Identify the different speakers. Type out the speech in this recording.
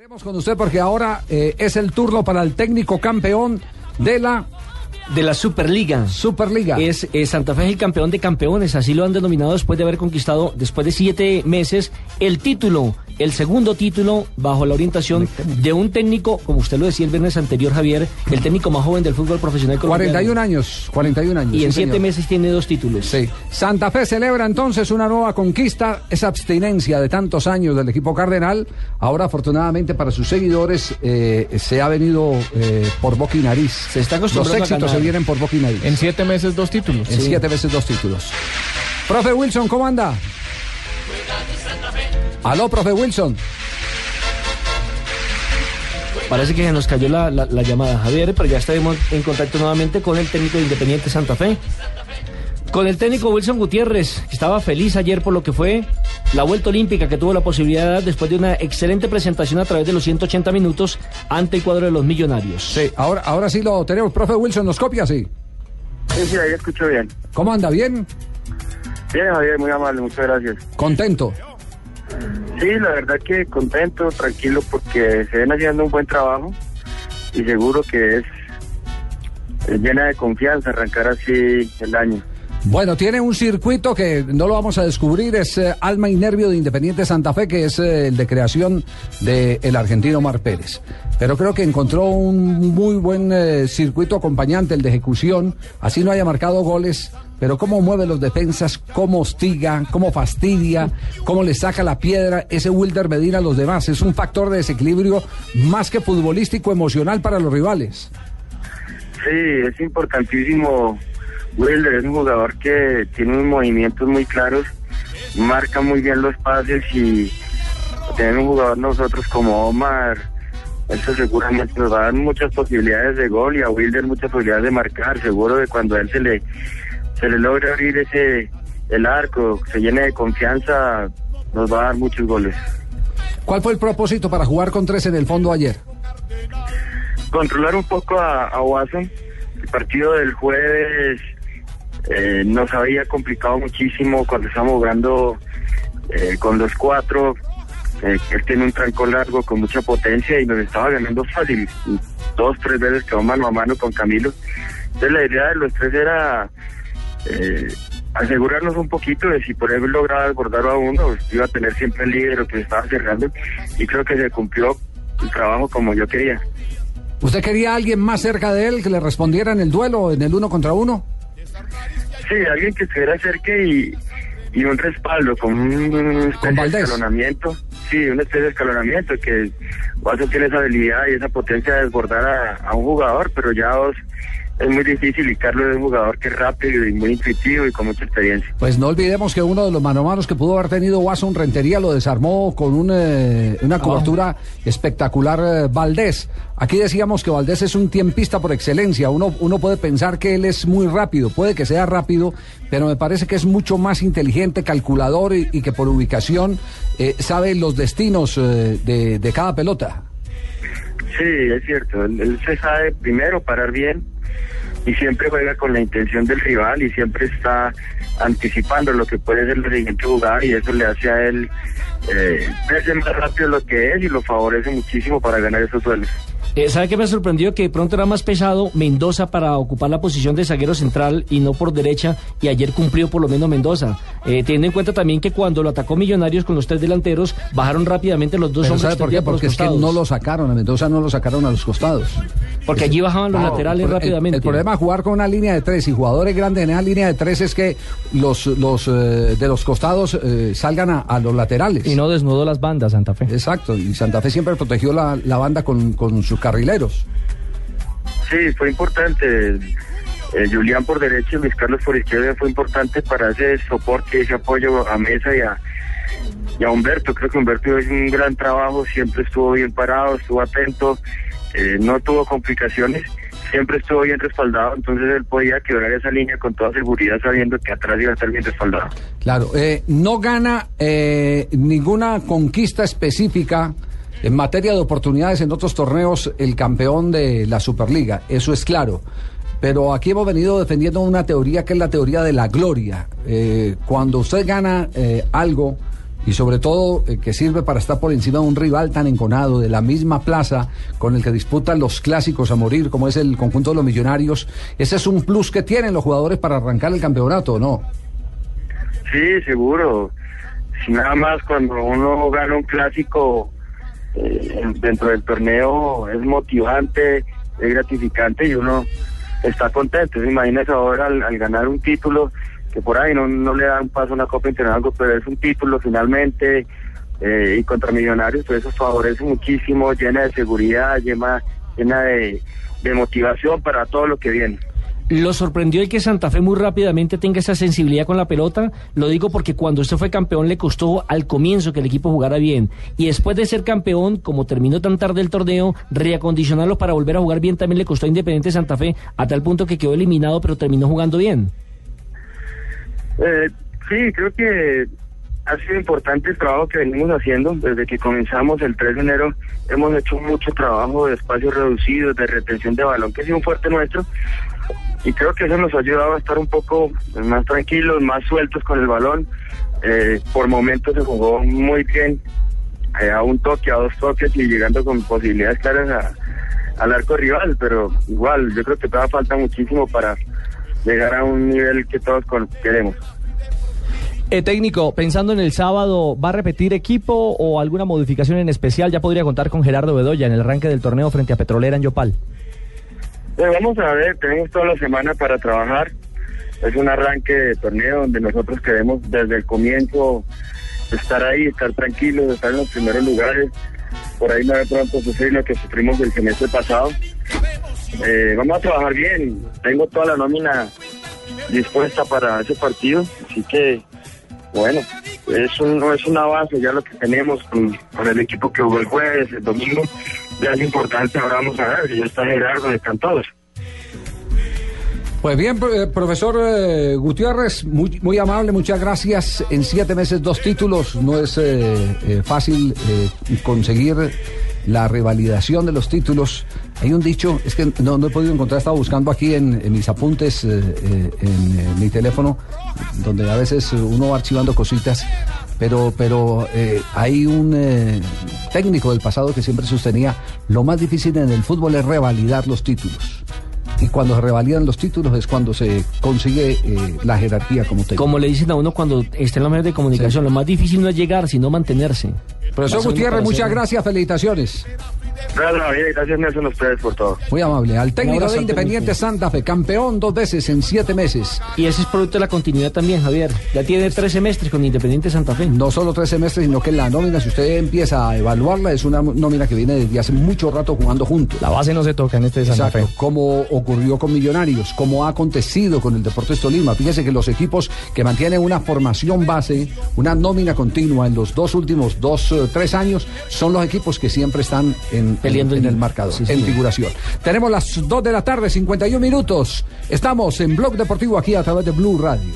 Speaker 1: Estaremos con usted porque ahora eh, es el turno para el técnico campeón de la
Speaker 2: de la Superliga.
Speaker 1: Superliga.
Speaker 2: Es, es Santa Fe es el campeón de campeones, así lo han denominado después de haber conquistado, después de siete meses, el título, el segundo título bajo la orientación de un técnico, como usted lo decía el viernes anterior, Javier, el técnico más joven del fútbol profesional colombiano.
Speaker 1: 41 años, 41 años.
Speaker 2: Y en
Speaker 1: sí,
Speaker 2: siete
Speaker 1: señor.
Speaker 2: meses tiene dos títulos.
Speaker 1: Sí. Santa Fe celebra entonces una nueva conquista, esa abstinencia de tantos años del equipo cardenal. Ahora, afortunadamente para sus seguidores, eh, se ha venido eh, por boca y nariz.
Speaker 2: Se está acostumbrando
Speaker 1: Los éxitos se vienen por boca y nariz.
Speaker 3: En siete meses, dos títulos.
Speaker 1: En siete veces dos títulos. Profe Wilson, ¿cómo anda? Aló, profe Wilson.
Speaker 2: Parece que se nos cayó la, la- la llamada, Javier, pero ya estaremos en contacto nuevamente con el técnico de Independiente Santa Fe. Con el técnico Wilson Gutiérrez, que estaba feliz ayer por lo que fue la vuelta olímpica que tuvo la posibilidad de dar después de una excelente presentación a través de los 180 minutos ante el cuadro de los millonarios.
Speaker 1: Sí, ahora, ahora sí lo tenemos. Profe Wilson, ¿nos copia? Sí.
Speaker 4: Sí, sí, ahí escucho bien.
Speaker 1: ¿Cómo anda? ¿Bien?
Speaker 4: Bien, Javier, muy amable, muchas gracias.
Speaker 1: ¿Contento?
Speaker 4: Sí, la verdad que contento, tranquilo, porque se ven haciendo un buen trabajo y seguro que es, es llena de confianza arrancar así el año.
Speaker 1: Bueno, tiene un circuito que no lo vamos a descubrir, es eh, Alma y Nervio de Independiente Santa Fe, que es eh, el de creación del argentino Mar Pérez. Pero creo que encontró un muy buen eh, circuito acompañante, el de ejecución, así no haya marcado goles, pero cómo mueve los defensas, cómo hostiga, cómo fastidia, cómo le saca la piedra ese Wilder Medina a los demás. Es un factor de desequilibrio más que futbolístico, emocional para los rivales.
Speaker 4: Sí, es importantísimo. Wilder es un jugador que tiene unos movimientos muy claros, marca muy bien los pases y tener un jugador nosotros como Omar, eso seguramente nos va a dar muchas posibilidades de gol y a Wilder muchas posibilidades de marcar. Seguro que cuando a él se le, se le logra abrir ese el arco, se llene de confianza, nos va a dar muchos goles.
Speaker 1: ¿Cuál fue el propósito para jugar con tres en el fondo ayer?
Speaker 4: controlar un poco a, a Watson. El partido del jueves eh, nos había complicado muchísimo cuando estábamos jugando eh, con los cuatro. Eh, él tiene un tranco largo con mucha potencia y nos estaba ganando fácil. Dos, tres veces quedó mano a mano con Camilo. Entonces la idea de los tres era eh, asegurarnos un poquito de si por él lograba desbordar a uno, iba a tener siempre el líder que estaba cerrando. Y creo que se cumplió el trabajo como yo quería.
Speaker 1: ¿Usted quería a alguien más cerca de él que le respondiera en el duelo, en el uno contra uno?
Speaker 4: Sí, alguien que estuviera cerca y, y un respaldo, con un
Speaker 1: Valdés.
Speaker 4: escalonamiento. Sí, una especie de escalonamiento que Watson tiene esa habilidad y esa potencia de desbordar a, a un jugador, pero ya dos es muy difícil y Carlos es un jugador que es rápido y muy intuitivo y con mucha experiencia.
Speaker 1: Pues no olvidemos que uno de los mano a manos que pudo haber tenido Watson Rentería lo desarmó con un, eh, una cobertura espectacular eh, Valdés. Aquí decíamos que Valdés es un tiempista por excelencia. Uno, uno puede pensar que él es muy rápido, puede que sea rápido, pero me parece que es mucho más inteligente, calculador y, y que por ubicación eh, sabe los destinos eh, de, de cada pelota.
Speaker 4: Sí, es cierto. Él, él se sabe primero parar bien y siempre juega con la intención del rival y siempre está anticipando lo que puede ser la siguiente jugada y eso le hace a él eh, verse más rápido lo que es y lo favorece muchísimo para ganar esos duelos.
Speaker 2: Eh, ¿Sabe qué me sorprendió? Que de pronto era más pesado Mendoza para ocupar la posición de zaguero central y no por derecha, y ayer cumplió por lo menos Mendoza. Eh, teniendo en cuenta también que cuando lo atacó Millonarios con los tres delanteros, bajaron rápidamente los dos
Speaker 1: Pero
Speaker 2: hombres
Speaker 1: ¿sabe por qué?
Speaker 2: por
Speaker 1: Porque
Speaker 2: los
Speaker 1: es que no lo sacaron, a Mendoza no lo sacaron a los costados.
Speaker 2: Porque allí bajaban los
Speaker 1: No,
Speaker 2: laterales
Speaker 1: el-
Speaker 2: rápidamente.
Speaker 1: El, problema de jugar con una línea de tres y jugadores grandes en esa línea de tres es que los, los eh, de los costados eh, salgan a, a los laterales.
Speaker 3: Y no desnudó las bandas, Santa Fe.
Speaker 1: Exacto, y Santa Fe siempre protegió la, la banda con, con sus carrileros.
Speaker 4: Sí, fue importante. Eh, Julián por derecha y Luis Carlos por izquierda fue importante para ese soporte, ese apoyo a Mesa y a, y a Humberto. Creo que Humberto hizo un gran trabajo, siempre estuvo bien parado, estuvo atento, eh, no tuvo complicaciones, siempre estuvo bien respaldado, entonces él podía quebrar esa línea con toda seguridad sabiendo que atrás iba a estar bien respaldado.
Speaker 1: Claro, eh, no gana eh, ninguna conquista específica en materia de oportunidades en otros torneos el campeón de la Superliga, eso es claro. Pero aquí hemos venido defendiendo una teoría que es la teoría de la gloria. Eh, cuando usted gana eh, algo, y sobre todo eh, que sirve para estar por encima de un rival tan enconado de la misma plaza con el que disputan los clásicos a morir como es el conjunto de los millonarios. Ese es un plus que tienen los jugadores para arrancar el campeonato, ¿no?
Speaker 4: Sí, seguro. Nada más cuando uno gana un clásico eh, dentro del torneo es motivante, es gratificante y uno está contento. Imagínese ahora al, ganar un título que por ahí no, no le da un paso a una Copa Internacional, pero es un título finalmente eh, y contra Millonarios, pues eso favorece muchísimo, llena de seguridad, llena, llena de motivación para todo lo que viene.
Speaker 2: ¿Lo sorprendió el que Santa Fe muy rápidamente tenga esa sensibilidad con la pelota? Lo digo porque cuando usted fue campeón le costó al comienzo que el equipo jugara bien. Y después de ser campeón, como terminó tan tarde el torneo, reacondicionarlo para volver a jugar bien también le costó a Independiente Santa Fe, a tal punto que quedó eliminado, pero terminó jugando bien.
Speaker 4: Eh, sí, creo que ha sido importante el trabajo que venimos haciendo desde que comenzamos el 3 de enero. Hemos hecho mucho trabajo de espacios reducidos, de retención de balón, que ha sido un fuerte nuestro y creo que eso nos ha ayudado a estar un poco más tranquilos, más sueltos con el balón. Eh, por momentos se jugó muy bien, eh, a un toque, a dos toques y llegando con posibilidades claras al arco rival, pero igual yo creo que todavía falta muchísimo para llegar a un nivel que todos queremos.
Speaker 3: Eh, técnico, pensando en el sábado, ¿va a repetir equipo o alguna modificación en especial? Ya podría contar con Gerardo Bedoya en el arranque del torneo frente a Petrolera en Yopal
Speaker 4: vamos a ver, tenemos toda la semana para trabajar. Es un arranque de torneo donde nosotros queremos desde el comienzo estar ahí, estar tranquilos, estar en los primeros lugares. Por ahí no de pronto sufrir lo que sufrimos el semestre pasado. Eh, vamos a trabajar bien. Tengo toda la nómina dispuesta para ese partido, así que bueno, es, un, es una base ya lo que tenemos con, el equipo que jugó el jueves, el domingo, ya es importante, ahora vamos a ver, ya está Gerardo de Cantodos.
Speaker 1: Pues bien, eh, profesor eh, Gutiérrez, muy, muy amable, muchas gracias. En siete meses dos títulos, no es eh, fácil conseguir la revalidación de los títulos. Hay un dicho, es que no, he podido encontrar, estaba buscando aquí en, mis apuntes, eh, eh, en eh, mi teléfono, donde a veces uno va archivando cositas, pero, pero hay un técnico del pasado que siempre sostenía, lo más difícil en el fútbol es revalidar los títulos y cuando se revalidan los títulos es cuando se consigue la jerarquía como técnico.
Speaker 2: Como le dicen a uno cuando está en los medios de comunicación, lo más difícil no es llegar, sino mantenerse.
Speaker 1: Profesor Gutiérrez, muchas gracias, felicitaciones.
Speaker 4: Gracias, Nelson, a ustedes por todo.
Speaker 1: Muy amable. Al técnico de Independiente Santa Fe, campeón dos veces en siete meses.
Speaker 2: Y ese es producto de la continuidad también, Javier. Ya tiene tres semestres con Independiente Santa Fe.
Speaker 1: No solo tres semestres, sino que la nómina, si usted empieza a evaluarla, es una nómina que viene desde hace mucho rato jugando juntos.
Speaker 3: La base no se toca en este Santa Exacto,
Speaker 1: Fe. Como ocurrió con Millonarios, como ha acontecido con el Deportes Tolima. Fíjese que los equipos que mantienen una formación base, una nómina continua en los dos últimos dos, eh, tres años, son los equipos que siempre están en, Peleando en, el marcador, en figuración. Tenemos las 2 de la tarde, 51 minutos. Estamos en Blog Deportivo aquí a través de Blue Radio.